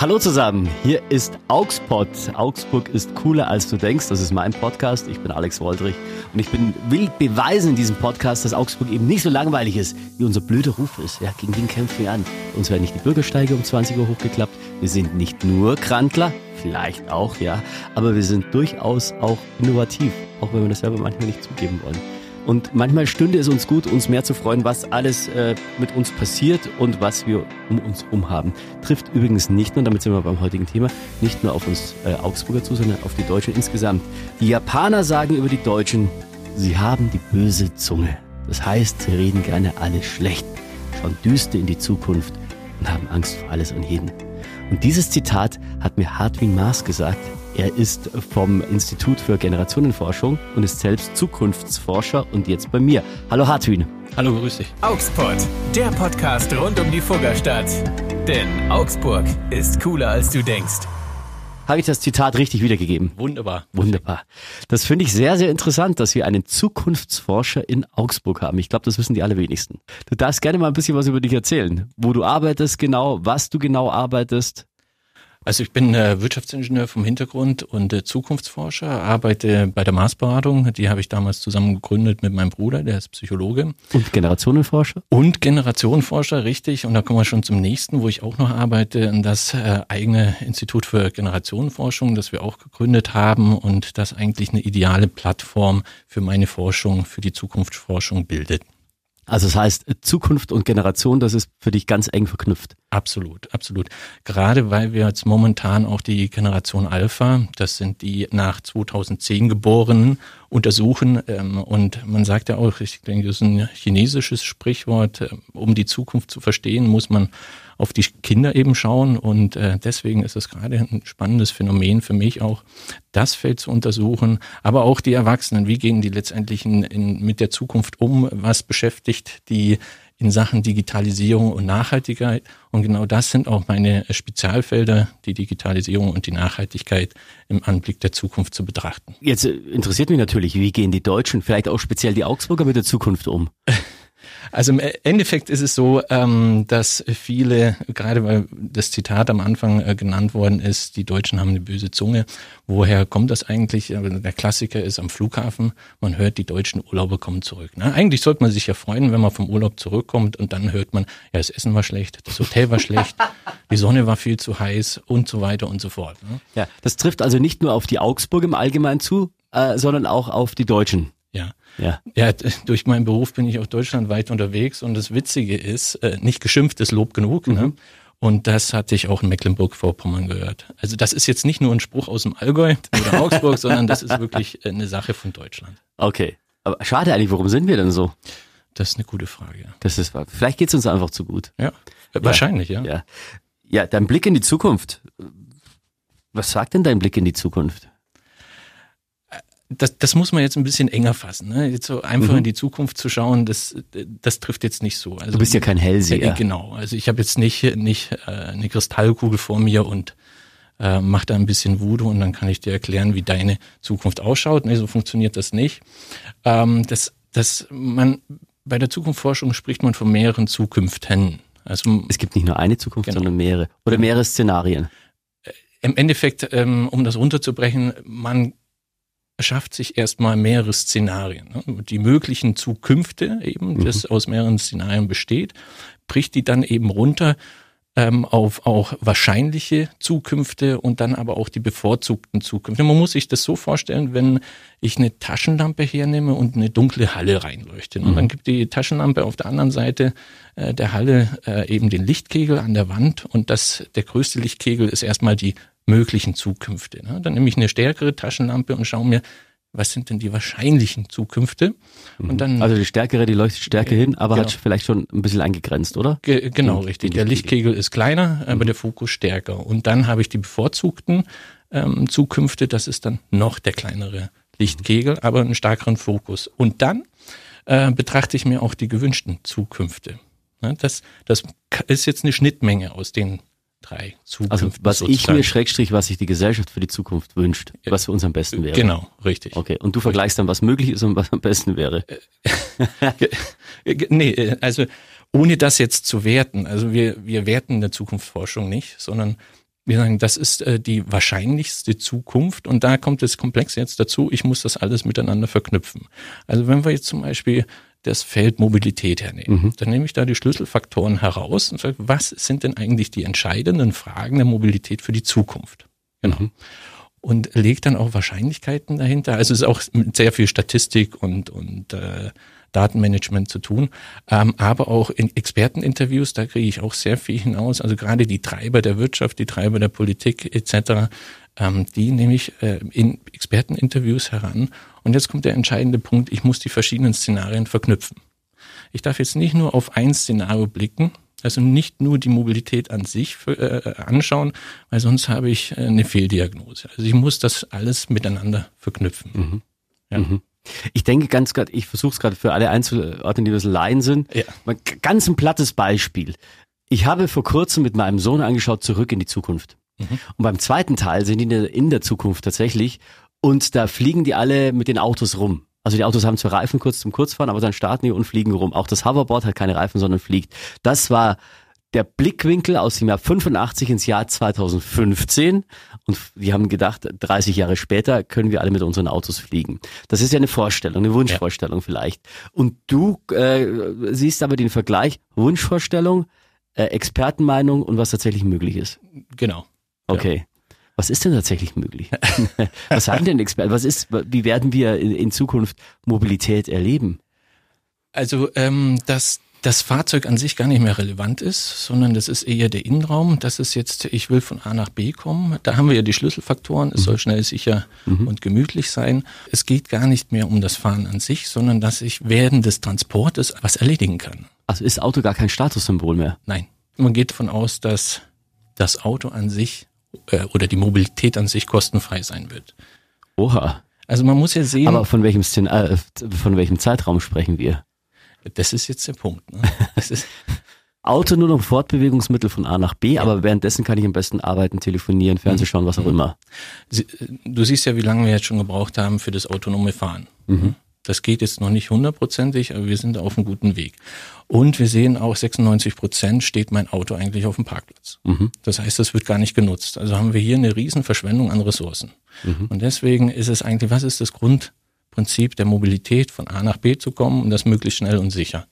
Hallo zusammen, hier ist Augsburg. Augsburg ist cooler als du denkst. Das ist mein Podcast. Ich bin Alex Woldrich und ich bin, will beweisen in diesem Podcast, dass Augsburg eben nicht so langweilig ist, wie unser blöder Ruf ist. Ja, gegen den kämpfen wir an. Uns werden nicht die Bürgersteige um 20 Uhr hochgeklappt. Wir sind nicht nur Krantler, vielleicht auch, ja, aber wir sind durchaus auch innovativ, auch wenn wir das selber manchmal nicht zugeben wollen. Und manchmal stünde es uns gut, uns mehr zu freuen, was alles äh, mit uns passiert und was wir um uns herum haben. Trifft übrigens nicht nur, damit sind wir beim heutigen Thema, nicht nur auf uns äh, Augsburger zu, sondern auf die Deutschen insgesamt. Die Japaner sagen über die Deutschen, sie haben die böse Zunge. Das heißt, sie reden gerne alles schlecht, schauen düster in die Zukunft und haben Angst vor alles und jeden. Und dieses Zitat hat mir Hartwin Maas gesagt, er ist vom Institut für Generationenforschung und ist selbst Zukunftsforscher und jetzt bei mir. Hallo Hartwin. Hallo, grüß dich. Augsburg, der Podcast rund um die Fuggerstadt. Denn Augsburg ist cooler als du denkst. Habe ich das Zitat richtig wiedergegeben? Wunderbar. Wunderbar. Das finde ich sehr, sehr interessant, dass wir einen Zukunftsforscher in Augsburg haben. Ich glaube, das wissen die allerwenigsten. Du darfst gerne mal ein bisschen was über dich erzählen. Wo du arbeitest genau, was du genau arbeitest. Also ich bin äh, Wirtschaftsingenieur vom Hintergrund und äh, Zukunftsforscher, arbeite bei der Marsberatung. Die habe ich damals zusammen gegründet mit meinem Bruder, der ist Psychologe. Und Generationenforscher? Und Generationenforscher, richtig. Und da kommen wir schon zum nächsten, wo ich auch noch arbeite, das äh, eigene Institut für Generationenforschung, das wir auch gegründet haben und das eigentlich eine ideale Plattform für meine Forschung, für die Zukunftsforschung bildet. Also das heißt, Zukunft und Generation, das ist für dich ganz eng verknüpft. Absolut, absolut. Gerade weil wir jetzt momentan auch die Generation Alpha, das sind die nach 2010 geborenen, untersuchen. Ähm, und man sagt ja auch, ich denke, das ist ein chinesisches Sprichwort, ähm, um die Zukunft zu verstehen, muss man auf die Kinder eben schauen. Und äh, deswegen ist es gerade ein spannendes Phänomen für mich auch, das Feld zu untersuchen, aber auch die Erwachsenen. Wie gehen die letztendlich in, in, mit der Zukunft um? Was beschäftigt die in Sachen Digitalisierung und Nachhaltigkeit. Und genau das sind auch meine Spezialfelder, die Digitalisierung und die Nachhaltigkeit im Anblick der Zukunft zu betrachten. Jetzt äh, interessiert mich natürlich, wie gehen die Deutschen, vielleicht auch speziell die Augsburger mit der Zukunft um? Also im Endeffekt ist es so, ähm, dass viele, gerade weil das Zitat am Anfang äh, genannt worden ist, die Deutschen haben eine böse Zunge. Woher kommt das eigentlich? Der Klassiker ist am Flughafen, man hört, die deutschen Urlauber kommen zurück. Ne? Eigentlich sollte man sich ja freuen, wenn man vom Urlaub zurückkommt und dann hört man, ja, das Essen war schlecht, das Hotel war schlecht, die Sonne war viel zu heiß und so weiter und so fort. Ne? Ja, das trifft also nicht nur auf die Augsburg im Allgemeinen zu, äh, sondern auch auf die Deutschen. Ja. Ja. ja, durch meinen Beruf bin ich auch deutschlandweit unterwegs und das Witzige ist, äh, nicht geschimpft ist Lob genug. Ne? Mhm. Ne? Und das hatte ich auch in Mecklenburg-Vorpommern gehört. Also das ist jetzt nicht nur ein Spruch aus dem Allgäu oder Augsburg, sondern das ist wirklich eine Sache von Deutschland. Okay. Aber schade eigentlich, warum sind wir denn so? Das ist eine gute Frage. Das ist Vielleicht geht's uns einfach zu gut. Ja, wahrscheinlich, ja. Ja, ja dein Blick in die Zukunft. Was sagt denn dein Blick in die Zukunft? Das, das muss man jetzt ein bisschen enger fassen. Ne? Jetzt so einfach mhm. in die Zukunft zu schauen, das, das trifft jetzt nicht so. Also, du bist ja kein Hellseher. Äh, genau. Also ich habe jetzt nicht, nicht äh, eine Kristallkugel vor mir und äh, mach da ein bisschen Voodoo und dann kann ich dir erklären, wie deine Zukunft ausschaut. Nee, so funktioniert das nicht. Ähm, das, das, man, bei der Zukunftsforschung spricht man von mehreren Zukünften. Also, es gibt nicht nur eine Zukunft, genau. sondern mehrere. Oder mehrere Szenarien. Äh, Im Endeffekt, ähm, um das runterzubrechen, man schafft sich erstmal mehrere Szenarien. Ne? Die möglichen Zukünfte eben, mhm. das aus mehreren Szenarien besteht, bricht die dann eben runter ähm, auf auch wahrscheinliche Zukünfte und dann aber auch die bevorzugten Zukünfte. Man muss sich das so vorstellen, wenn ich eine Taschenlampe hernehme und eine dunkle Halle reinleuchte. Mhm. Und dann gibt die Taschenlampe auf der anderen Seite äh, der Halle äh, eben den Lichtkegel an der Wand und das, der größte Lichtkegel ist erstmal die möglichen Zukünfte. Ne? Dann nehme ich eine stärkere Taschenlampe und schaue mir, was sind denn die wahrscheinlichen Zukünfte? Und dann also die stärkere, die leuchtet stärker hin, aber genau. hat vielleicht schon ein bisschen eingegrenzt, oder? Ge genau, den, richtig. Den der Lichtkegel ist kleiner, aber mhm. der Fokus stärker. Und dann habe ich die bevorzugten ähm, Zukünfte, das ist dann noch der kleinere Lichtkegel, aber einen stärkeren Fokus. Und dann äh, betrachte ich mir auch die gewünschten Zukünfte. Ne, das, das ist jetzt eine Schnittmenge aus den drei Zukünfte. Also was sozusagen. ich mir Schrägstrich, was sich die Gesellschaft für die Zukunft wünscht, was für uns am besten wäre. Genau, richtig. Okay, und du vergleichst dann, was möglich ist und was am besten wäre. nee, äh, also ohne das jetzt zu werten, also wir, wir werten der Zukunftsforschung nicht, sondern wir sagen, das ist äh, die wahrscheinlichste Zukunft und da kommt das Komplex jetzt dazu, ich muss das alles miteinander verknüpfen. Also wenn wir jetzt zum Beispiel das Feld Mobilität hernehmen, mhm. dann nehme ich da die Schlüsselfaktoren heraus und sage, was sind denn eigentlich die entscheidenden Fragen der Mobilität für die Zukunft? Genau. Mhm. Und lege dann auch Wahrscheinlichkeiten dahinter. Also es ist auch mit sehr viel Statistik und, und äh, Datenmanagement zu tun, ähm, aber auch in Experteninterviews, da kriege ich auch sehr viel hinaus. Also gerade die Treiber der Wirtschaft, die Treiber der Politik etc., ähm, die nehme ich äh, in Experteninterviews heran. Und jetzt kommt der entscheidende Punkt, ich muss die verschiedenen Szenarien verknüpfen. Ich darf jetzt nicht nur auf ein Szenario blicken, also nicht nur die Mobilität an sich für, äh, anschauen, weil sonst habe ich äh, eine Fehldiagnose. Also ich muss das alles miteinander verknüpfen. Mhm. Ja. Mhm. Ich denke ganz gerade, ich versuche es gerade für alle einzuordnen, die bisschen Laien sind. Ja. Ganz ein plattes Beispiel. Ich habe vor kurzem mit meinem Sohn angeschaut, zurück in die Zukunft. Mhm. Und beim zweiten Teil sind die in der Zukunft tatsächlich. Und da fliegen die alle mit den Autos rum. Also die Autos haben zwar Reifen kurz zum Kurzfahren, aber dann starten die und fliegen rum. Auch das Hoverboard hat keine Reifen, sondern fliegt. Das war der Blickwinkel aus dem Jahr 85 ins Jahr 2015 und wir haben gedacht, 30 Jahre später können wir alle mit unseren Autos fliegen. Das ist ja eine Vorstellung, eine Wunschvorstellung ja. vielleicht. Und du äh, siehst aber den Vergleich Wunschvorstellung, äh, Expertenmeinung und was tatsächlich möglich ist. Genau. Okay. Was ist denn tatsächlich möglich? was sagen denn Experten? Was ist, wie werden wir in, in Zukunft Mobilität erleben? Also ähm, das das Fahrzeug an sich gar nicht mehr relevant ist, sondern das ist eher der Innenraum. Das ist jetzt, ich will von A nach B kommen. Da haben wir ja die Schlüsselfaktoren. Es mhm. soll schnell, sicher mhm. und gemütlich sein. Es geht gar nicht mehr um das Fahren an sich, sondern dass ich während des Transportes was erledigen kann. Also ist Auto gar kein Statussymbol mehr? Nein. Man geht davon aus, dass das Auto an sich äh, oder die Mobilität an sich kostenfrei sein wird. Oha. Also man muss ja sehen. Aber von welchem, Szen äh, von welchem Zeitraum sprechen wir? Das ist jetzt der Punkt. Ne? Das ist Auto nur noch Fortbewegungsmittel von A nach B, ja. aber währenddessen kann ich am besten arbeiten, telefonieren, Fernsehen schauen, was auch mhm. immer. Du siehst ja, wie lange wir jetzt schon gebraucht haben für das autonome Fahren. Mhm. Das geht jetzt noch nicht hundertprozentig, aber wir sind auf einem guten Weg. Und wir sehen auch, 96 Prozent steht mein Auto eigentlich auf dem Parkplatz. Mhm. Das heißt, das wird gar nicht genutzt. Also haben wir hier eine riesen Verschwendung an Ressourcen. Mhm. Und deswegen ist es eigentlich, was ist das Grund, Prinzip der Mobilität von A nach B zu kommen und das möglichst schnell und sicher.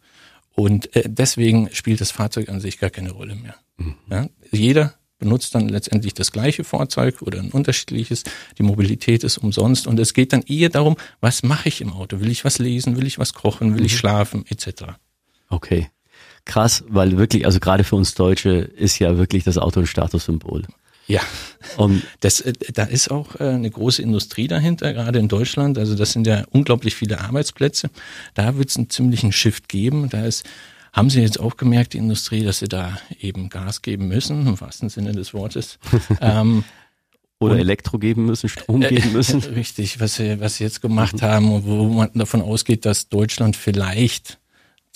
Und äh, deswegen spielt das Fahrzeug an sich gar keine Rolle mehr. Mhm. Ja? Jeder benutzt dann letztendlich das gleiche Fahrzeug oder ein unterschiedliches. Die Mobilität ist umsonst und es geht dann eher darum, was mache ich im Auto? Will ich was lesen? Will ich was kochen? Will ich mhm. schlafen? Etc. Okay. Krass, weil wirklich, also gerade für uns Deutsche ist ja wirklich das Auto ein Statussymbol. Ja, um, das, äh, da ist auch äh, eine große Industrie dahinter, gerade in Deutschland. Also das sind ja unglaublich viele Arbeitsplätze. Da wird es einen ziemlichen Shift geben. Da ist, haben Sie jetzt auch gemerkt, die Industrie, dass sie da eben Gas geben müssen, im wahrsten Sinne des Wortes. ähm, oder und, Elektro geben müssen, Strom äh, geben müssen. Richtig, was sie, was sie jetzt gemacht mhm. haben und wo man davon ausgeht, dass Deutschland vielleicht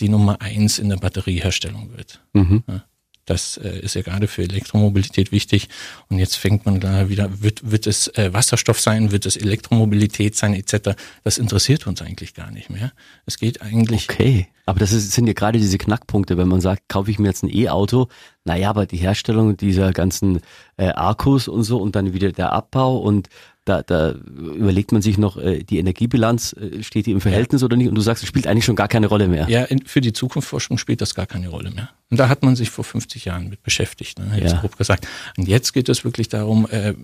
die Nummer eins in der Batterieherstellung wird. Mhm. Ja. Das äh, ist ja gerade für Elektromobilität wichtig. Und jetzt fängt man da wieder, wird, wird es äh, Wasserstoff sein, wird es Elektromobilität sein, etc. Das interessiert uns eigentlich gar nicht mehr. Es geht eigentlich. Okay, aber das ist, sind ja gerade diese Knackpunkte, wenn man sagt, kaufe ich mir jetzt ein E-Auto, naja, aber die Herstellung dieser ganzen äh, Akkus und so und dann wieder der Abbau und da, da überlegt man sich noch, äh, die Energiebilanz, äh, steht die im Verhältnis ja. oder nicht? Und du sagst, es spielt eigentlich schon gar keine Rolle mehr. Ja, in, für die Zukunftsforschung spielt das gar keine Rolle mehr. Und da hat man sich vor 50 Jahren mit beschäftigt, ne, jetzt ja. grob gesagt. Und jetzt geht es wirklich darum, äh,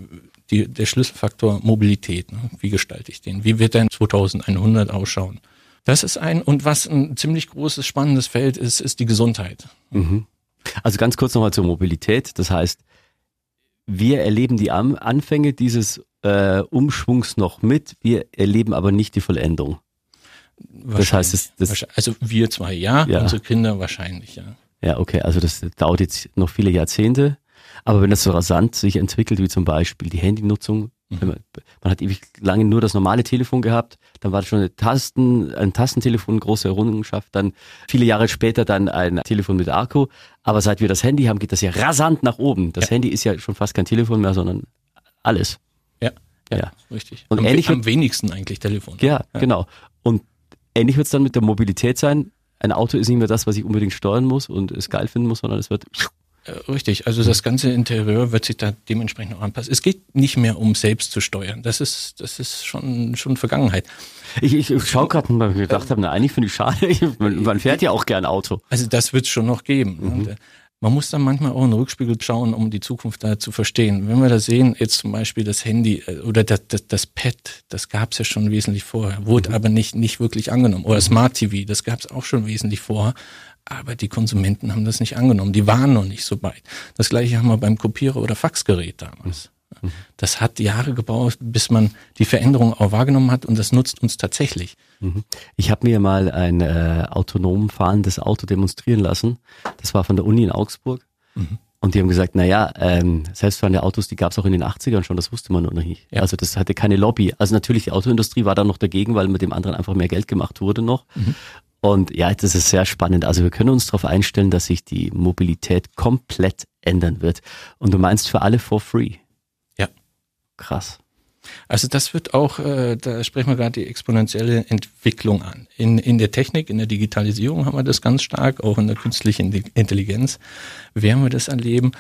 die, der Schlüsselfaktor Mobilität. Ne? Wie gestalte ich den? Wie wird denn 2100 ausschauen? Das ist ein, und was ein ziemlich großes, spannendes Feld ist, ist die Gesundheit. Mhm. Also ganz kurz nochmal zur Mobilität. Das heißt, wir erleben die Anfänge dieses äh, Umschwungs noch mit, wir erleben aber nicht die Vollendung. Das heißt, es, das, also wir zwei ja, ja, unsere Kinder wahrscheinlich ja. Ja, okay, also das dauert jetzt noch viele Jahrzehnte. Aber wenn das so rasant sich entwickelt, wie zum Beispiel die Handynutzung, mhm. man, man, hat ewig lange nur das normale Telefon gehabt, dann war das schon Tasten, ein Tastentelefon, große Errungenschaft, dann viele Jahre später dann ein Telefon mit Akku. Aber seit wir das Handy haben, geht das ja rasant nach oben. Das ja. Handy ist ja schon fast kein Telefon mehr, sondern alles. Ja, ja, richtig. Und am, ähnlich am wenigsten eigentlich Telefon. Ja, ja. genau. Und ähnlich wird es dann mit der Mobilität sein. Ein Auto ist nicht mehr das, was ich unbedingt steuern muss und es geil finden muss, sondern es wird Äh, richtig, also das ganze Interieur wird sich da dementsprechend auch anpassen. Es geht nicht mehr um selbst zu steuern. Das ist, das ist schon, schon Vergangenheit. Ich, ich, ich schaue gerade, weil ich mir gedacht habe, na, eigentlich finde ich schade. Man, man fährt ja auch gern Auto. Also das wird es schon noch geben. Mhm. Man muss dann manchmal auch in den Rückspiegel schauen, um die Zukunft da zu verstehen. Wenn wir da sehen, jetzt zum Beispiel das Handy äh, oder das, das, das Pad, das gab es ja schon wesentlich vorher, wurde mhm. aber nicht, nicht wirklich angenommen. Oder Smart TV, das gab es auch schon wesentlich vorher. Aber die Konsumenten haben das nicht angenommen. Die waren noch nicht so weit. Das gleiche haben wir beim Kopierer oder Faxgerät damals. Das hat Jahre gebraucht, bis man die Veränderung auch wahrgenommen hat und das nutzt uns tatsächlich. Mhm. Ich habe mir mal ein äh, autonom fahrendes Auto demonstrieren lassen. Das war von der Uni in Augsburg. Mhm. Und die haben gesagt, naja, ähm, selbstfahrende Autos, die gab es auch in den 80ern schon, das wusste man noch nicht. Ja. Also das hatte keine Lobby. Also natürlich, die Autoindustrie war da noch dagegen, weil mit dem anderen einfach mehr Geld gemacht wurde noch. Mhm. Und ja, das ist sehr spannend. Also wir können uns darauf einstellen, dass sich die Mobilität komplett ändern wird. Und du meinst für alle for free? Krass. Also das wird auch, äh, da sprechen wir gerade die exponentielle Entwicklung an. In, in der Technik, in der Digitalisierung haben wir das ganz stark, auch in der künstlichen Intelligenz werden wir das erleben.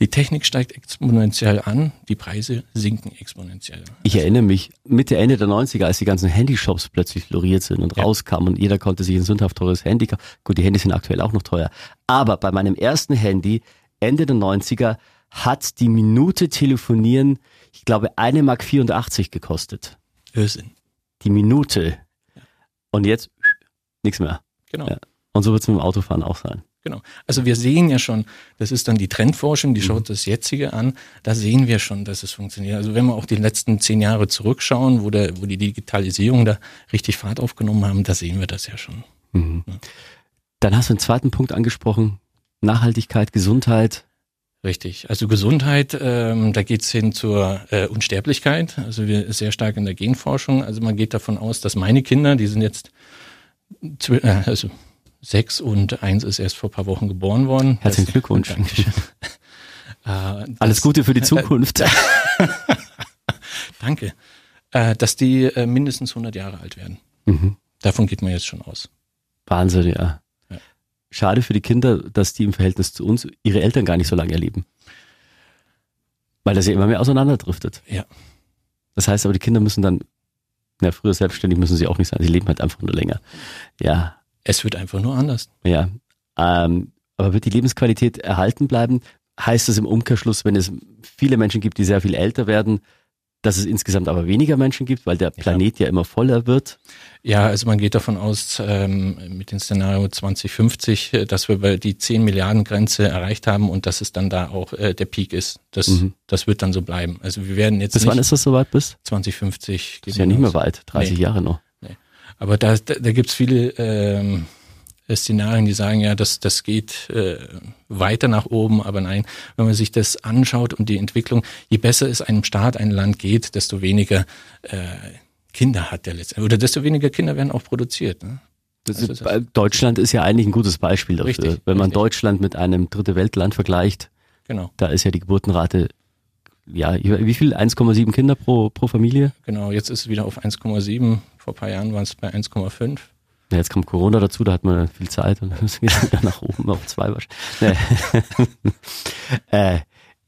Die Technik steigt exponentiell an, die Preise sinken exponentiell. Ich erinnere mich, Mitte, Ende der 90er, als die ganzen Handyshops plötzlich floriert sind und ja. rauskamen und jeder konnte sich ein sündhaft teures Handy kaufen. Gut, die Handys sind aktuell auch noch teuer. Aber bei meinem ersten Handy, Ende der 90er, hat die Minute telefonieren, ich glaube, eine Mark 84 gekostet. Irrsinn. Die Minute. Ja. Und jetzt nichts mehr. Genau. Ja. Und so wird es mit dem Autofahren auch sein. Genau. Also wir sehen ja schon, das ist dann die Trendforschung, die schaut mhm. das jetzige an. Da sehen wir schon, dass es funktioniert. Also wenn wir auch die letzten zehn Jahre zurückschauen, wo, der, wo die Digitalisierung da richtig Fahrt aufgenommen haben, da sehen wir das ja schon. Mhm. Ja. Dann hast du einen zweiten Punkt angesprochen. Nachhaltigkeit, Gesundheit. Richtig. Also Gesundheit, ähm, da geht's hin zur äh, Unsterblichkeit. Also wir sehr stark in der Genforschung. Also man geht davon aus, dass meine Kinder, die sind jetzt äh, also sechs und eins ist erst vor paar Wochen geboren worden. Herzlichen Glückwunsch. äh, Alles Gute für die Zukunft. Danke. Äh, dass die äh, mindestens 100 Jahre alt werden. Mhm. Davon geht man jetzt schon aus. Wahnsinn, ja schade für die Kinder, dass die im Verhältnis zu uns ihre Eltern gar nicht so lange erleben. Weil das ja immer mehr auseinanderdriftet. Ja. Das heißt aber, die Kinder müssen dann, na, früher selbstständig müssen sie auch nicht sein, sie leben halt einfach nur länger. Ja. Es wird einfach nur anders. Ja. Ähm, aber wird die Lebensqualität erhalten bleiben? Heißt das im Umkehrschluss, wenn es viele Menschen gibt, die sehr viel älter werden, dass es insgesamt aber weniger Menschen gibt, weil der Planet ja, ja immer voller wird? Ja, also man geht davon aus, ähm, mit dem Szenario 2050, äh, dass wir die 10 Milliarden Grenze erreicht haben und dass es dann da auch äh, der Peak ist. Das, mhm. das wird dann so bleiben. Also wir werden jetzt. Bis wann ist das soweit bis? 2050. Das ist ja nicht mehr weit, 30 nee. Jahre noch. Nee. Aber da, da, da gibt es viele ähm, Szenarien, die sagen, ja, das, das geht äh, weiter nach oben, aber nein, wenn man sich das anschaut und die Entwicklung, je besser es einem Staat, ein Land geht, desto weniger äh, Kinder hat der letztendlich, oder desto weniger Kinder werden auch produziert. Ne? Also ist Deutschland ist ja eigentlich ein gutes Beispiel dafür. Richtig, wenn man richtig. Deutschland mit einem dritte Weltland vergleicht, genau. da ist ja die Geburtenrate ja, wie viel? 1,7 Kinder pro, pro Familie? Genau, jetzt ist es wieder auf 1,7. Vor ein paar Jahren waren es bei 1,5. Ja, jetzt kommt Corona dazu, da hat man viel Zeit und dann geht es wieder nach oben auf zwei wahrscheinlich. äh,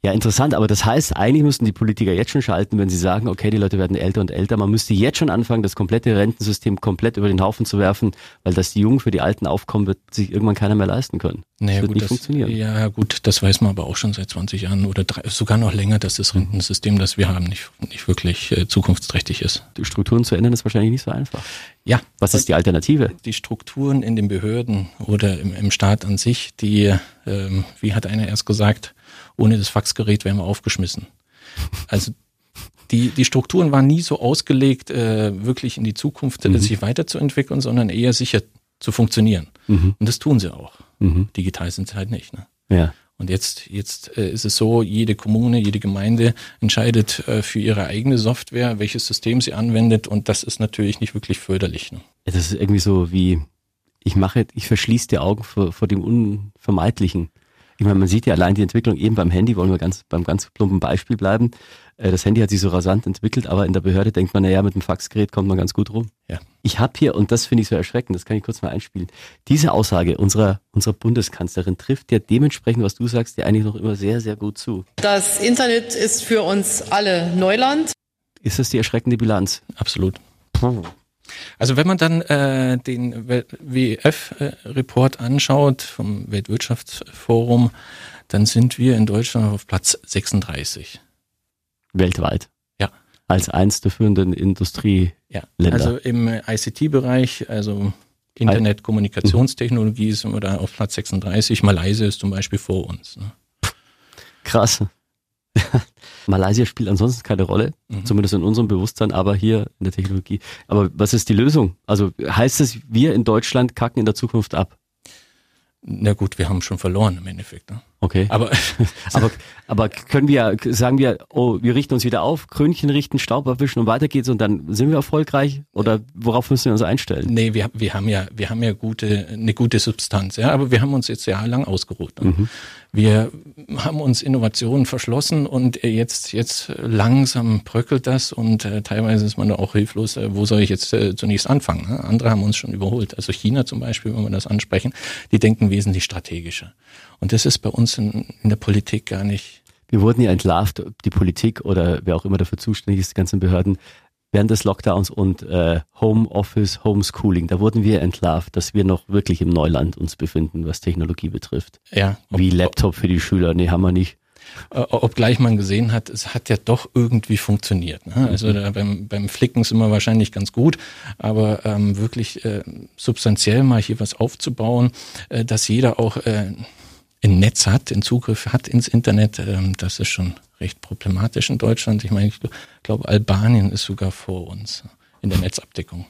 ja, interessant, aber das heißt, eigentlich müssten die Politiker jetzt schon schalten, wenn sie sagen, okay, die Leute werden älter und älter. Man müsste jetzt schon anfangen, das komplette Rentensystem komplett über den Haufen zu werfen, weil das die Jungen für die Alten aufkommen, wird sich irgendwann keiner mehr leisten können. Naja, das wird gut, nicht das, funktionieren. Ja, gut, das weiß man aber auch schon seit 20 Jahren oder drei, sogar noch länger, dass das Rentensystem, das wir haben, nicht, nicht wirklich äh, zukunftsträchtig ist. Die Strukturen zu ändern ist wahrscheinlich nicht so einfach. Ja. Was ist die Alternative? Die Strukturen in den Behörden oder im, im Staat an sich, die, ähm, wie hat einer erst gesagt, ohne das Faxgerät wären wir aufgeschmissen. Also die, die Strukturen waren nie so ausgelegt, äh, wirklich in die Zukunft äh, mhm. sich weiterzuentwickeln, sondern eher sicher zu funktionieren. Mhm. Und das tun sie auch. Mhm. Digital sind sie halt nicht. Ne? Ja. Und jetzt, jetzt äh, ist es so, jede Kommune, jede Gemeinde entscheidet äh, für ihre eigene Software, welches System sie anwendet und das ist natürlich nicht wirklich förderlich. Ne? Das ist irgendwie so wie, ich mache, ich verschließe die Augen vor, vor dem Unvermeidlichen. Ich meine, man sieht ja allein die Entwicklung eben beim Handy, wollen wir ganz beim ganz plumpen Beispiel bleiben. Äh, das Handy hat sich so rasant entwickelt, aber in der Behörde denkt man, naja, mit dem Faxgerät kommt man ganz gut rum. Ja. Ich habe hier, und das finde ich so erschreckend, das kann ich kurz mal einspielen, diese Aussage unserer, unserer Bundeskanzlerin trifft ja dementsprechend, was du sagst, dir eigentlich noch immer sehr, sehr gut zu. Das Internet ist für uns alle Neuland. Ist das die erschreckende Bilanz? Absolut. Also wenn man dann äh, den WEF-Report anschaut vom Weltwirtschaftsforum, dann sind wir in Deutschland auf Platz 36. Weltweit. Ja. Als eins der führenden Industrie. Ja, also im ICT-Bereich, also Internet, Kommunikationstechnologie sind wir da auf Platz 36. Malaysia ist zum Beispiel vor uns. Ne? Krass. Malaysia spielt ansonsten keine Rolle, Mhm. zumindest in unserem Bewusstsein, aber hier in der Technologie. Aber was ist die Lösung? Also heißt es, wir in Deutschland kacken in der Zukunft ab? Na gut, wir haben schon verloren im Endeffekt. Ne? Okay. Aber Aber, aber können wir, sagen wir, oh, wir richten uns wieder auf, Krönchen richten, Staub abwischen und weiter geht's und dann sind wir erfolgreich? Oder worauf müssen wir uns einstellen? nee, wir, wir haben ja, wir haben ja gute, eine gute Substanz, ja, aber wir haben uns jetzt jahrelang ausgeruht. Ne? Wir haben uns Innovationen verschlossen und jetzt, jetzt langsam bröckelt das und äh, teilweise ist man da auch hilflos, äh, wo soll ich jetzt äh, zunächst anfangen? Ne? Andere haben uns schon überholt. Also China zum Beispiel, wenn wir das ansprechen, die denken wesentlich strategischer. Und das ist bei uns in, in der Politik gar nicht Wir wurden ja entlarvt, die Politik oder wer auch immer dafür zuständig ist, die ganzen Behörden, während des Lockdowns und äh, Homeoffice, Homeschooling, da wurden wir entlarvt, dass wir noch wirklich im Neuland uns befinden, was Technologie betrifft. ja, ob- Wie Laptop für die Schüler, nee, haben wir nicht. Äh, obgleich man gesehen hat, es hat ja doch irgendwie funktioniert. Ne? Also da beim, beim Flicken sind wir wahrscheinlich ganz gut, aber ähm, wirklich äh, substanziell mal hier was aufzubauen, äh, dass jeder auch äh, ein Netz hat, den Zugriff hat ins Internet, ähm, das ist schon recht problematisch in Deutschland. Ich meine, ich glaube, Albanien ist sogar vor uns in der Netzabdeckung.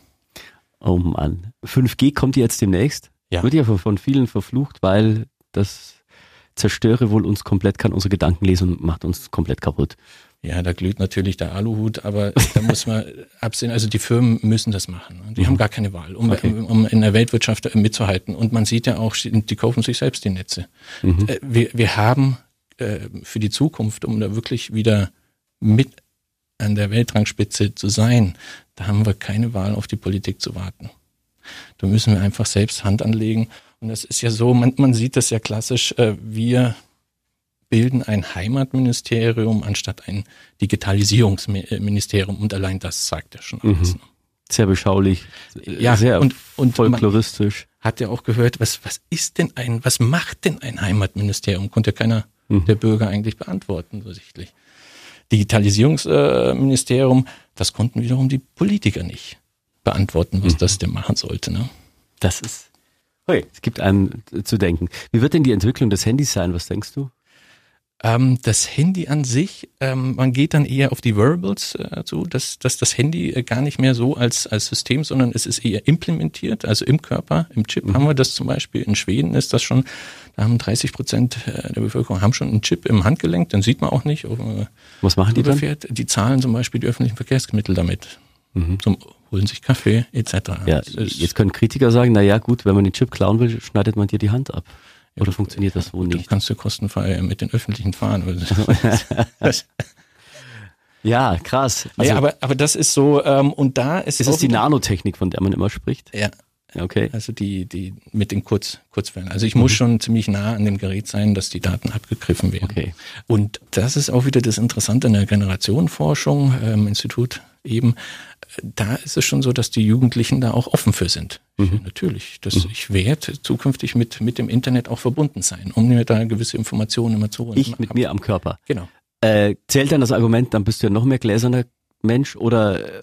Oh Mann. 5G kommt jetzt demnächst. Ja. Wird ja von- von vielen verflucht, weil das zerstöre wohl uns komplett, kann unsere Gedanken lesen und macht uns komplett kaputt. Ja, da glüht natürlich der Aluhut, aber da muss man absehen. Also die Firmen müssen das machen. ne? Die haben gar keine Wahl, um, Okay. um in der Weltwirtschaft mitzuhalten. Und man sieht ja auch, die kaufen sich selbst die Netze. Äh, Wir, wir haben äh, für die Zukunft, um da wirklich wieder mit an der Weltrangspitze zu sein, da haben wir keine Wahl, auf die Politik zu warten. Da müssen wir einfach selbst Hand anlegen. Und das ist ja so, man, man sieht das ja klassisch, äh, wir bilden ein Heimatministerium anstatt ein Digitalisierungsministerium und allein das sagt ja schon alles. ne? Sehr beschaulich, Ja, sehr und- und folkloristisch. Hat ja auch gehört, was, was ist denn ein, was macht denn ein Heimatministerium? Konnte ja keiner der Bürger eigentlich beantworten, so sichtlich. Digitalisierungsministerium, das konnten wiederum die Politiker nicht beantworten, was das denn machen sollte. Ne? Das ist, hey, es gibt einem zu denken. Wie wird denn die Entwicklung des Handys sein? Was denkst du? Ähm, das Handy an sich, ähm, man geht dann eher auf die Wearables äh, zu, dass, dass das Handy äh, gar nicht mehr so als, als System, sondern es ist eher implementiert, also im Körper, im Chip haben wir das zum Beispiel. In Schweden ist das schon, da haben 30 Prozent äh, der Bevölkerung haben schon einen Chip im Handgelenk, den sieht man auch nicht. Ob, äh, Was machen die dann? fährt. Die zahlen zum Beispiel die öffentlichen Verkehrsmittel damit. Zum, holen sich Kaffee etc. Ja, jetzt können Kritiker sagen, na ja, gut, wenn man den Chip klauen will, schneidet man dir die Hand ab. Oder funktioniert das so Dann nicht? kannst du kostenfrei mit den öffentlichen fahren. Ja, krass. Also, ja, aber, aber das ist so, ähm, und da ist ist es die Nanotechnik, von der man immer spricht? Ja, Okay. also die, die mit den Kurz, Kurzwellen. Also ich muss schon ziemlich nah an dem Gerät sein, dass die Daten abgegriffen werden. Okay. Und das ist auch wieder das Interessante in der Generationenforschung, ähm, Institut eben. Da ist es schon so, dass die Jugendlichen da auch offen für sind. Mhm. Natürlich. Das, Ich werde zukünftig mit, mit dem Internet auch verbunden sein, um mir da gewisse Informationen immer zu holen. Ich mit mir am Körper. Genau. Äh, zählt dann das Argument, dann bist du ja noch mehr gläserner Mensch oder äh,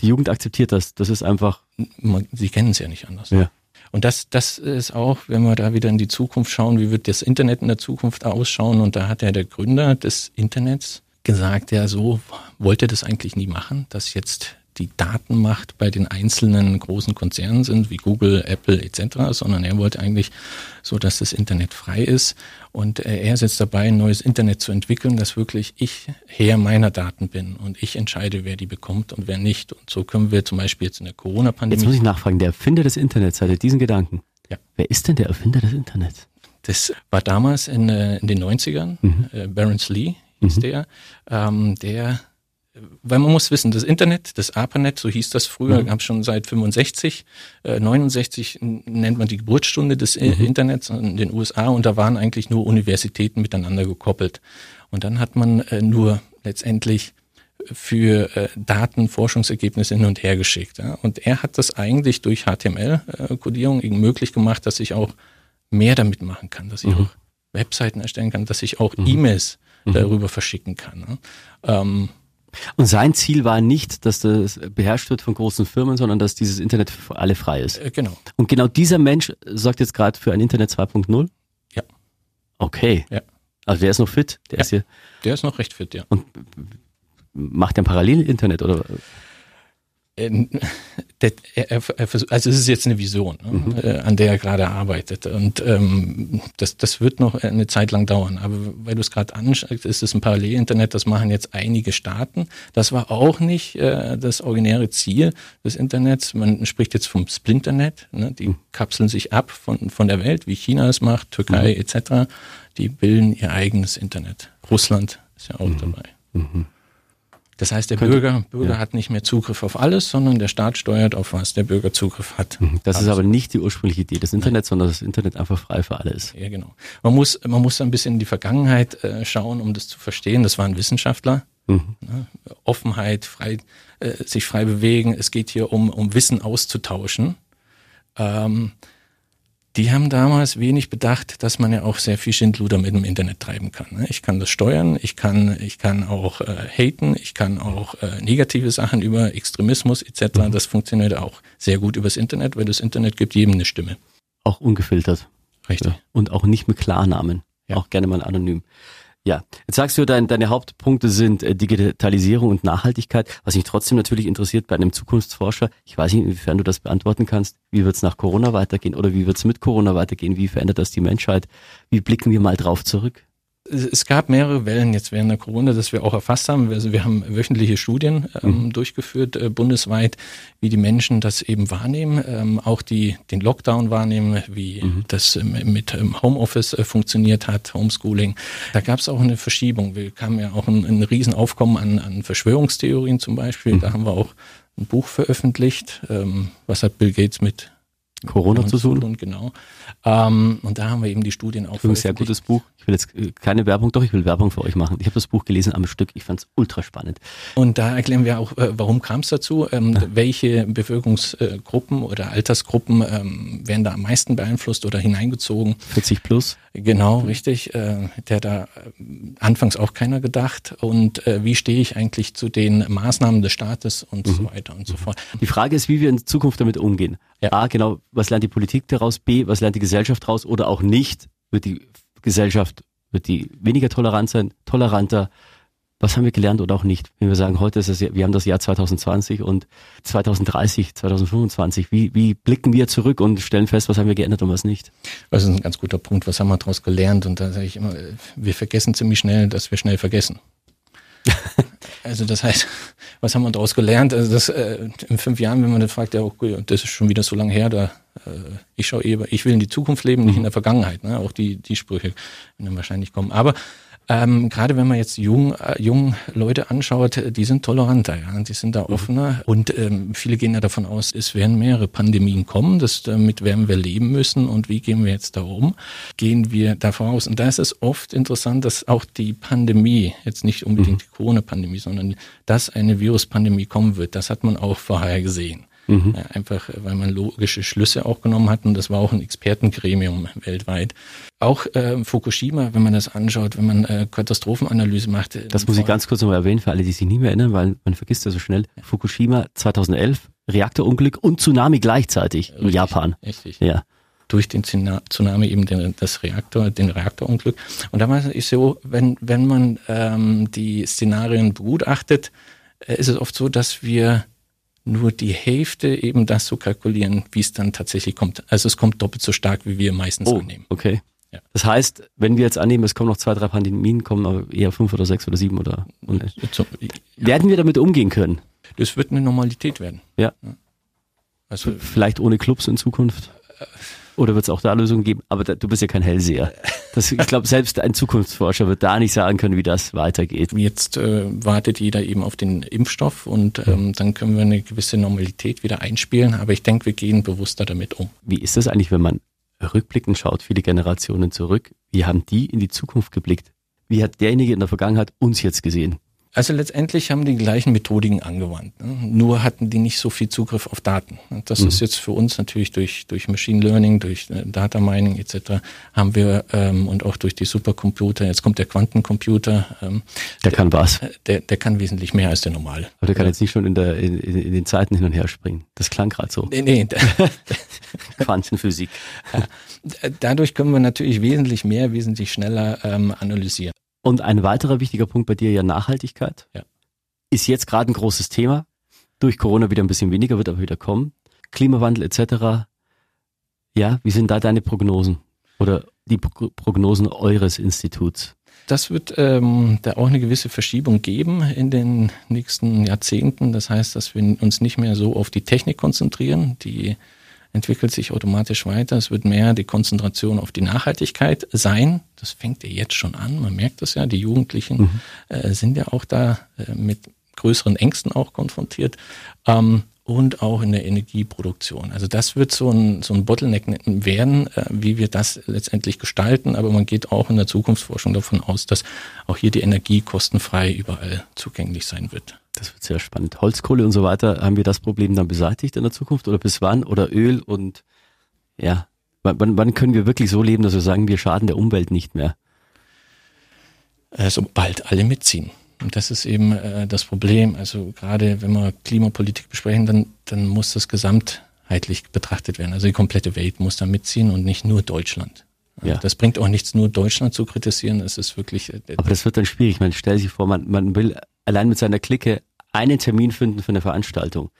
die Jugend akzeptiert das? Das ist einfach, Man, sie kennen es ja nicht anders. ja. Und das, das ist auch, wenn wir da wieder in die Zukunft schauen, wie wird das Internet in der Zukunft ausschauen? Und da hat ja der Gründer des Internets gesagt, ja, so wollte er das eigentlich nie machen, dass jetzt die Datenmacht bei den einzelnen großen Konzernen sind, wie Google, Apple etc., sondern er wollte eigentlich so, dass das Internet frei ist. Und äh, er ist jetzt dabei, ein neues Internet zu entwickeln, dass wirklich ich Herr meiner Daten bin und ich entscheide, wer die bekommt und wer nicht. Und so können wir zum Beispiel jetzt in der Jetzt Corona-Pandemie muss ich nachfragen, der Erfinder des Internets hatte diesen Gedanken. Ja. Wer ist denn der Erfinder des Internets? Das war damals in, äh, in den 90ern, mhm. äh, Barons Lee hieß mhm. der, ähm, der weil man muss wissen, das Internet, das ARPANET, so hieß das früher, mhm. gab es schon seit 65, äh, 69 nennt man die Geburtsstunde des mhm. Internets in den USA und da waren eigentlich nur Universitäten miteinander gekoppelt. Und dann hat man äh, nur letztendlich für äh, Daten, Forschungsergebnisse hin und her geschickt. Ja? Und er hat das eigentlich durch HTML-Codierung äh, möglich gemacht, dass ich auch mehr damit machen kann, dass ich mhm. auch Webseiten erstellen kann, dass ich auch mhm. E-Mails mhm. darüber verschicken kann. Ne? Ähm, und sein Ziel war nicht, dass das beherrscht wird von großen Firmen, sondern dass dieses Internet für alle frei ist. Äh, genau. Und genau dieser Mensch sorgt jetzt gerade für ein Internet 2.0? Ja. Okay. Ja. Also der ist noch fit, der ja, ist hier. Der ist noch recht fit, ja. Und macht er ein Parallel-Internet oder? Äh, also es ist jetzt eine Vision, ne, mhm. Äh, an der er gerade arbeitet. Und ähm, das, das wird noch eine Zeit lang dauern. Aber weil du es gerade anschaust, ist es ein Parallelinternet, das machen jetzt einige Staaten. Das war auch nicht äh, das originäre Ziel des Internets. Man spricht jetzt vom Splinternet. Ne? Die mhm. kapseln sich ab von, von der Welt, wie China es macht, Türkei mhm. etc. Die bilden ihr eigenes Internet. Russland ist ja auch mhm. dabei. Das heißt, der Könnte, Bürger, Bürger ja. hat nicht mehr Zugriff auf alles, sondern der Staat steuert auf was der Bürger Zugriff hat. Mhm. Das also, ist aber nicht die ursprüngliche Idee des Internets, sondern das Internet einfach frei für alle ist. Ja, genau. Man muss, man muss ein bisschen in die Vergangenheit äh, schauen, um das zu verstehen. Das waren Wissenschaftler. Mhm. Ne? Offenheit, frei, äh, sich frei bewegen. Es geht hier um, um Wissen auszutauschen. Ähm, die haben damals wenig bedacht, dass man ja auch sehr viel Schindluder mit dem Internet treiben kann. Ne? Ich kann das steuern, ich kann, ich kann auch äh, haten, ich kann auch äh, negative Sachen über Extremismus etc. Mhm. Das funktioniert auch sehr gut übers Internet, weil das Internet gibt jedem eine Stimme. Auch ungefiltert. Richtig. Ja. Und auch nicht mit Klarnamen. Ja. Auch gerne mal anonym. Ja, jetzt sagst du, dein, deine Hauptpunkte sind äh, Digitalisierung und Nachhaltigkeit. Was mich trotzdem natürlich interessiert bei einem Zukunftsforscher, ich weiß nicht, inwiefern du das beantworten kannst, wie wird es nach Corona weitergehen oder wie wird es mit Corona weitergehen, wie verändert das die Menschheit? Wie blicken wir mal drauf zurück? Es gab mehrere Wellen jetzt während der Corona, dass wir auch erfasst haben. Also wir haben wöchentliche Studien ähm, mhm. durchgeführt, äh, bundesweit, wie die Menschen das eben wahrnehmen, ähm, auch die den Lockdown wahrnehmen, wie mhm. das ähm, mit Homeoffice äh, funktioniert hat, Homeschooling. Da gab es auch eine Verschiebung. Wir kamen ja auch ein, ein Riesenaufkommen an, an Verschwörungstheorien zum Beispiel. Mhm. Da haben wir auch ein Buch veröffentlicht. Ähm, was hat Bill Gates mit Corona zu tun? Und genau. Ähm, und da haben wir eben die Studien auch. Ein sehr gutes Buch. Ich will jetzt äh, keine Werbung, doch ich will Werbung für euch machen. Ich habe das Buch gelesen am Stück. Ich fand es ultra spannend. Und da erklären wir auch, äh, warum kam es dazu, ähm, ja. welche Bevölkerungsgruppen oder Altersgruppen ähm, werden da am meisten beeinflusst oder hineingezogen. 40 plus. Genau, richtig. Äh, der da anfangs auch keiner gedacht. Und wie stehe ich eigentlich zu den Maßnahmen des Staates und mhm. so weiter und so fort. Die Frage ist, wie wir in Zukunft damit umgehen. Ja. A, genau, was lernt die Politik daraus? B, was lernt die Gesellschaft daraus? Oder auch nicht? Wird die Gesellschaft, wird die weniger tolerant sein, toleranter? Was haben wir gelernt oder auch nicht? Wenn wir sagen, heute ist es, wir haben das Jahr 2020 und 2030, 2025, wie, wie blicken wir zurück und stellen fest, was haben wir geändert und was nicht? Das ist ein ganz guter Punkt. Was haben wir daraus gelernt? Und da sage ich immer, wir vergessen ziemlich schnell, dass wir schnell vergessen. also das heißt, was haben wir daraus gelernt? Also das äh, in fünf Jahren, wenn man dann fragt, ja, okay, das ist schon wieder so lange her, da äh, ich schaue eher, ich will in die Zukunft leben, nicht in der Vergangenheit. Ne? Auch die, die Sprüche werden dann wahrscheinlich kommen. Aber ähm, gerade wenn man jetzt jung, äh, jung Leute anschaut, die sind toleranter, ja, die sind da mhm. offener und ähm, viele gehen ja davon aus, es werden mehrere Pandemien kommen, das, damit werden wir leben müssen und wie gehen wir jetzt da um? Gehen wir davon aus? Und da ist es oft interessant, dass auch die Pandemie, jetzt nicht unbedingt mhm. die Corona-Pandemie, sondern dass eine Viruspandemie kommen wird, das hat man auch vorher gesehen. Mhm. Einfach, weil man logische Schlüsse auch genommen hat und das war auch ein Expertengremium weltweit. Auch äh, Fukushima, wenn man das anschaut, wenn man äh, Katastrophenanalyse macht. Äh, das muss ich ganz kurz nochmal erwähnen für alle, die sich nicht mehr erinnern, weil man vergisst ja so schnell. Fukushima 2011, Reaktorunglück und Tsunami gleichzeitig in Japan. Richtig. Ja durch den Tsunami eben den, das Reaktor, den Reaktorunglück. Und damals ist so, wenn, wenn man ähm, die Szenarien begutachtet, äh, ist es oft so, dass wir nur die Hälfte eben das so kalkulieren, wie es dann tatsächlich kommt. Also es kommt doppelt so stark, wie wir meistens oh, annehmen. Okay. Ja. Das heißt, wenn wir jetzt annehmen, es kommen noch zwei, drei Pandemien, kommen aber eher fünf oder sechs oder sieben oder so, ja. werden wir damit umgehen können? Das wird eine Normalität werden. Ja. Also vielleicht ohne Clubs in Zukunft. Oder wird es auch da Lösungen geben? Aber da, du bist ja kein Hellseher. Das, ich glaube, selbst ein Zukunftsforscher wird da nicht sagen können, wie das weitergeht. Jetzt äh, wartet jeder eben auf den Impfstoff und ähm, dann können wir eine gewisse Normalität wieder einspielen. Aber ich denke, wir gehen bewusster damit um. Wie ist das eigentlich, wenn man rückblickend schaut, viele Generationen zurück? Wie haben die in die Zukunft geblickt? Wie hat derjenige in der Vergangenheit uns jetzt gesehen? Also letztendlich haben die gleichen Methodiken angewandt. Ne? Nur hatten die nicht so viel Zugriff auf Daten. Das mhm. ist jetzt für uns natürlich durch, durch Machine Learning, durch äh, Data Mining etc. haben wir ähm, und auch durch die Supercomputer, jetzt kommt der Quantencomputer. Ähm, der, der kann was? Der, der kann wesentlich mehr als der normale. Aber der kann jetzt nicht schon in, der, in, in den Zeiten hin und her springen. Das klang gerade so. Nee, nee. Quantenphysik. Dadurch können wir natürlich wesentlich mehr, wesentlich schneller ähm, analysieren. Und ein weiterer wichtiger Punkt bei dir ja Nachhaltigkeit. Ja. Ist jetzt gerade ein großes Thema. Durch Corona wieder ein bisschen weniger, wird aber wieder kommen. Klimawandel etc. Ja, wie sind da deine Prognosen? Oder die Prognosen eures Instituts? Das wird ähm, da auch eine gewisse Verschiebung geben in den nächsten Jahrzehnten. Das heißt, dass wir uns nicht mehr so auf die Technik konzentrieren, die entwickelt sich automatisch weiter. Es wird mehr die Konzentration auf die Nachhaltigkeit sein. Das fängt ja jetzt schon an. Man merkt das ja. Die Jugendlichen mhm. äh, sind ja auch da äh, mit größeren Ängsten auch konfrontiert. Ähm, und auch in der Energieproduktion. Also das wird so ein, so ein Bottleneck werden, äh, wie wir das letztendlich gestalten. Aber man geht auch in der Zukunftsforschung davon aus, dass auch hier die Energie kostenfrei überall zugänglich sein wird. Das wird sehr spannend. Holzkohle und so weiter, haben wir das Problem dann beseitigt in der Zukunft oder bis wann? Oder Öl und ja, wann, wann können wir wirklich so leben, dass wir sagen, wir schaden der Umwelt nicht mehr? Äh, sobald alle mitziehen. Und das ist eben äh, das Problem. Also gerade wenn wir Klimapolitik besprechen, dann, dann muss das gesamtheitlich betrachtet werden. Also die komplette Welt muss da mitziehen und nicht nur Deutschland. Ja. Das bringt auch nichts, nur Deutschland zu kritisieren. Es ist wirklich. Äh, Aber das wird dann schwierig. Man stellt sich vor, man, man will allein mit seiner Clique einen Termin finden für eine Veranstaltung.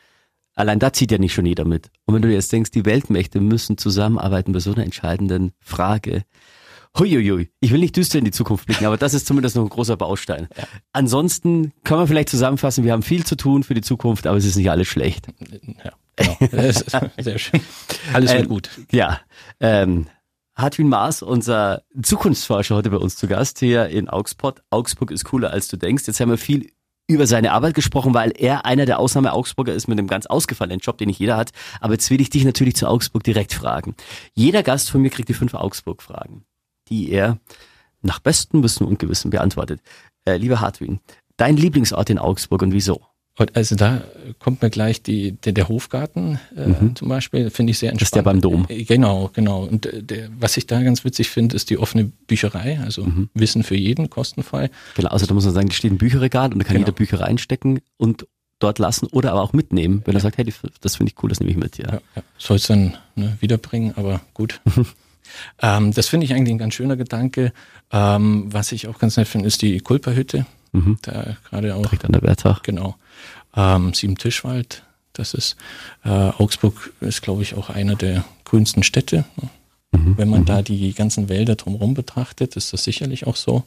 Allein da zieht ja nicht schon jeder mit. Und wenn du jetzt denkst, die Weltmächte müssen zusammenarbeiten bei so einer entscheidenden Frage. Huiuiui, ich will nicht düster in die Zukunft blicken, aber das ist zumindest noch ein großer Baustein. Ja. Ansonsten können wir vielleicht zusammenfassen, wir haben viel zu tun für die Zukunft, aber es ist nicht alles schlecht. Ja, genau. sehr schön. Alles wird ähm, gut. Ja. Ähm, Hartwin Maas, unser Zukunftsforscher, heute bei uns zu Gast hier in Augsburg. Augsburg ist cooler, als du denkst. Jetzt haben wir viel über seine Arbeit gesprochen, weil er einer der Ausnahme-Augsburger ist mit einem ganz ausgefallenen Job, den nicht jeder hat. Aber jetzt will ich dich natürlich zu Augsburg direkt fragen. Jeder Gast von mir kriegt die fünf Augsburg-Fragen, die er nach bestem Wissen und Gewissen beantwortet. Äh, lieber Hartwin, dein Lieblingsort in Augsburg und wieso? Also da kommt mir gleich die, der, der Hofgarten äh, mhm. zum Beispiel, finde ich sehr entspannt. Das ist der beim Dom. Äh, genau, genau. Und äh, der, was ich da ganz witzig finde, ist die offene Bücherei, also mhm. Wissen für jeden, kostenfrei. Genau, also da muss man sagen, die steht im Bücherregal und da kann genau. jeder Bücher reinstecken und dort lassen oder aber auch mitnehmen, wenn ja. er sagt, hey, das finde ich cool, das nehme ich mit. Ja, ja, ja. soll es dann ne, wiederbringen, aber gut. ähm, das finde ich eigentlich ein ganz schöner Gedanke. Ähm, was ich auch ganz nett finde, ist die Kulperhütte. Mhm. Da gerade auch. Direkt an der Wertach. Genau. Ähm, Sieben Tischwald, das ist, äh, Augsburg ist, glaube ich, auch einer der grünsten Städte. Mhm. Wenn man mhm. da die ganzen Wälder drumherum betrachtet, ist das sicherlich auch so.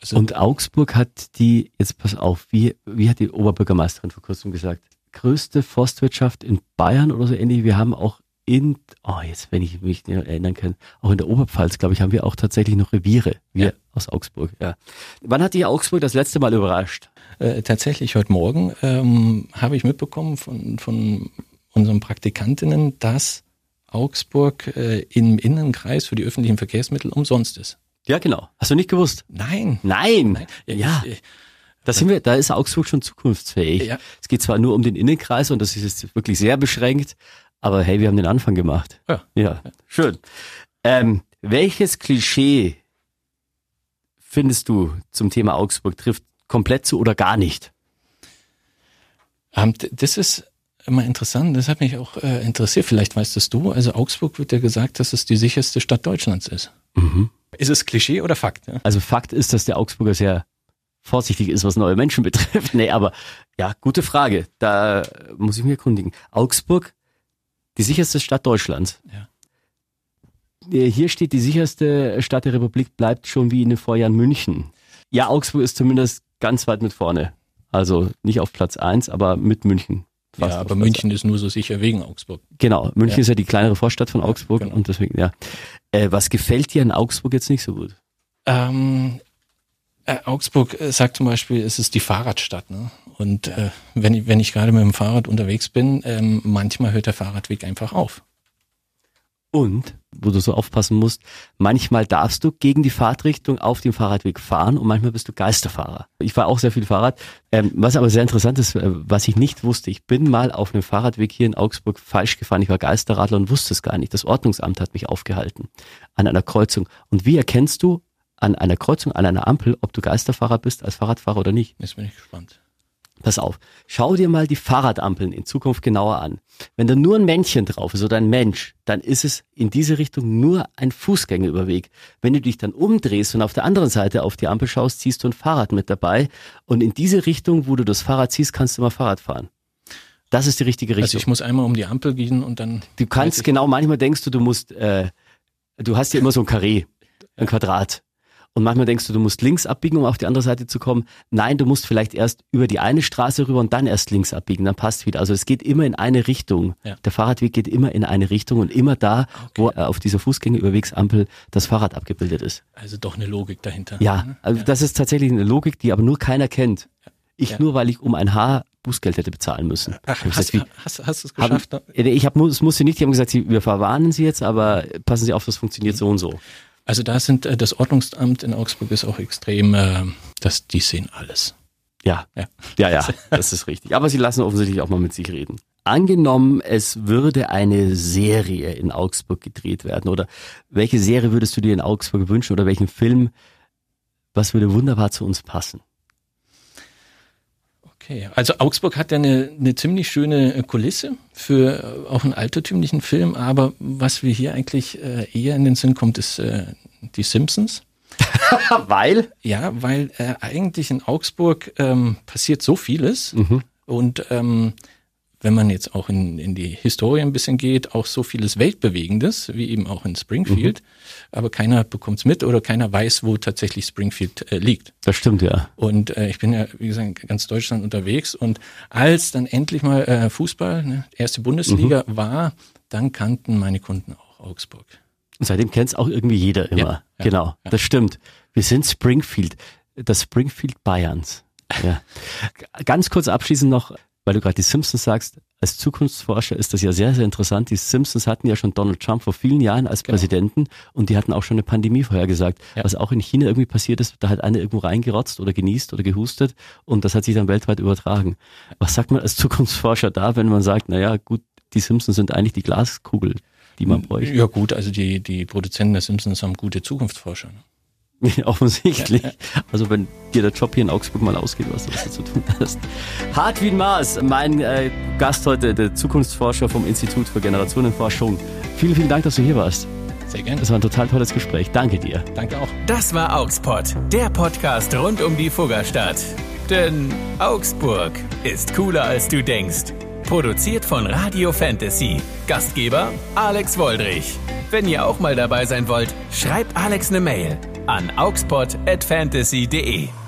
Also, und Augsburg hat die, jetzt pass auf, wie, wie hat die Oberbürgermeisterin vor kurzem gesagt, größte Forstwirtschaft in Bayern oder so ähnlich. Wir haben auch in, oh, jetzt, wenn ich mich erinnern kann, auch in der Oberpfalz, glaube ich, haben wir auch tatsächlich noch Reviere, wir ja. Aus Augsburg, ja. Wann hat dich Augsburg das letzte Mal überrascht? Äh, tatsächlich heute Morgen ähm, habe ich mitbekommen von, von unseren Praktikantinnen, dass Augsburg äh, im Innenkreis für die öffentlichen Verkehrsmittel umsonst ist. Ja, genau. Hast du nicht gewusst? Nein. Nein. Nein. Ja. Ich, da sind wir, da ist Augsburg schon zukunftsfähig. Ja. Es geht zwar nur um den Innenkreis und das ist jetzt wirklich sehr beschränkt, aber hey, wir haben den Anfang gemacht. Ja. Ja, schön. Ähm, welches Klischee findest du zum Thema Augsburg trifft komplett zu oder gar nicht? Ähm, das ist immer interessant. Das hat mich auch äh, interessiert. Vielleicht weißt es du. Also Augsburg wird ja gesagt, dass es die sicherste Stadt Deutschlands ist. Mhm. Ist es Klischee oder Fakt? Ja? Also Fakt ist, dass der Augsburger sehr vorsichtig ist, was neue Menschen betrifft. Nee, aber ja, gute Frage. Da muss ich mich erkundigen. Augsburg die sicherste Stadt Deutschlands. Ja. Äh, hier steht, die sicherste Stadt der Republik bleibt schon wie in den Vorjahren München. Ja, Augsburg ist zumindest ganz weit mit vorne. Also nicht auf Platz eins, aber mit München Ja, aber München ist nur so sicher wegen Augsburg. Genau, München ja. ist ja die kleinere Vorstadt von Augsburg genau. und deswegen, ja. Äh, was gefällt dir in Augsburg jetzt nicht so gut? Ähm, äh, Augsburg äh, sagt zum Beispiel, es ist die Fahrradstadt. Ne? Und äh, wenn, ich, wenn ich gerade mit dem Fahrrad unterwegs bin, ähm, manchmal hört der Fahrradweg einfach auf. Und, wo du so aufpassen musst, manchmal darfst du gegen die Fahrtrichtung auf dem Fahrradweg fahren und manchmal bist du Geisterfahrer. Ich fahre auch sehr viel Fahrrad. Ähm, was aber sehr interessant ist, äh, was ich nicht wusste, ich bin mal auf einem Fahrradweg hier in Augsburg falsch gefahren. Ich war Geisterradler und wusste es gar nicht. Das Ordnungsamt hat mich aufgehalten an einer Kreuzung. Und wie erkennst du an einer Kreuzung, an einer Ampel, ob du Geisterfahrer bist als Fahrradfahrer oder nicht? Jetzt bin ich gespannt. Pass auf, schau dir mal die Fahrradampeln in Zukunft genauer an. Wenn da nur ein Männchen drauf ist oder ein Mensch, dann ist es in diese Richtung nur ein Fußgängerüberweg. Wenn du dich dann umdrehst und auf der anderen Seite auf die Ampel schaust, ziehst du ein Fahrrad mit dabei. Und in diese Richtung, wo du das Fahrrad ziehst, kannst du mal Fahrrad fahren. Das ist die richtige Richtung. Also ich muss einmal um die Ampel gehen und dann. Du kannst genau, manchmal denkst du, du musst, äh, du hast ja immer so ein Karree, ein Quadrat. Und manchmal denkst du, du musst links abbiegen, um auf die andere Seite zu kommen. Nein, du musst vielleicht erst über die eine Straße rüber und dann erst links abbiegen, dann passt wieder. Also es geht immer in eine Richtung. Ja. Der Fahrradweg geht immer in eine Richtung und immer da, okay. wo äh, auf dieser Fußgängerüberwegsampel das Fahrrad abgebildet ist. Also doch eine Logik dahinter. Ja, also ja. das ist tatsächlich eine Logik, die aber nur keiner kennt. Ich Ja. nur, weil ich um ein Haar Bußgeld hätte bezahlen müssen. Ach, hab hast, gesagt, wie- hast, hast du es haben- geschafft? äh, ich habe es musste nicht, die haben gesagt, sie, wir verwarnen sie jetzt, aber passen Sie auf, das funktioniert so und so. Also da sind äh, das Ordnungsamt in Augsburg ist auch extrem, äh, das, die sehen alles. Ja, Ja. ja, ja, das ist richtig. Aber sie lassen offensichtlich auch mal mit sich reden. Angenommen, es würde eine Serie in Augsburg gedreht werden oder welche Serie würdest du dir in Augsburg wünschen oder welchen Film, was würde wunderbar zu uns passen? Okay, also Augsburg hat ja eine, eine ziemlich schöne äh, Kulisse für äh, auch einen altertümlichen Film, aber was wir hier eigentlich äh, eher in den Sinn kommt, ist äh, die Simpsons. Weil? Ja, weil äh, eigentlich in Augsburg ähm, passiert so vieles Mhm. und ähm, wenn man jetzt auch in, in die Historie ein bisschen geht, auch so vieles Weltbewegendes, wie eben auch in Springfield, aber keiner bekommt's mit oder keiner weiß, wo tatsächlich Springfield äh, liegt. Das stimmt, ja. Und äh, ich bin ja, wie gesagt, in ganz Deutschland unterwegs. Und als dann endlich mal äh, Fußball, ne, erste Bundesliga Mhm. war, dann kannten meine Kunden auch Augsburg. Und seitdem kennt es auch irgendwie jeder immer. Ja, ja, genau, ja. das stimmt. Wir sind Springfield, das Springfield Bayerns. Ja. Ganz kurz abschließend noch, weil du gerade die Simpsons sagst, als Zukunftsforscher ist das ja sehr, sehr interessant. Die Simpsons hatten ja schon Donald Trump vor vielen Jahren als Genau. Präsidenten und die hatten auch schon eine Pandemie vorhergesagt. Ja. Was auch in China irgendwie passiert ist, da hat einer irgendwo reingerotzt oder genießt oder gehustet und das hat sich dann weltweit übertragen. Was sagt man als Zukunftsforscher da, wenn man sagt, naja, gut, die Simpsons sind eigentlich die Glaskugel, die man bräuchte? Ja gut, also die, die Produzenten der Simpsons haben gute Zukunftsforscher. Offensichtlich. Also wenn dir der Job hier in Augsburg mal ausgeht, was du du zu tun hast. Hart wie ein Maß. Mein äh, Gast heute, der Zukunftsforscher vom Institut für Generationenforschung. Vielen, vielen Dank, dass du hier warst. Sehr gerne. Das war ein total tolles Gespräch. Danke dir. Danke auch. Das war Augspot, der Podcast rund um die Fuggerstadt. Denn Augsburg ist cooler als du denkst. Produziert von Radio Fantasy. Gastgeber Alex Woldrich. Wenn ihr auch mal dabei sein wollt, schreibt Alex eine Mail an augspot@fantasy.de.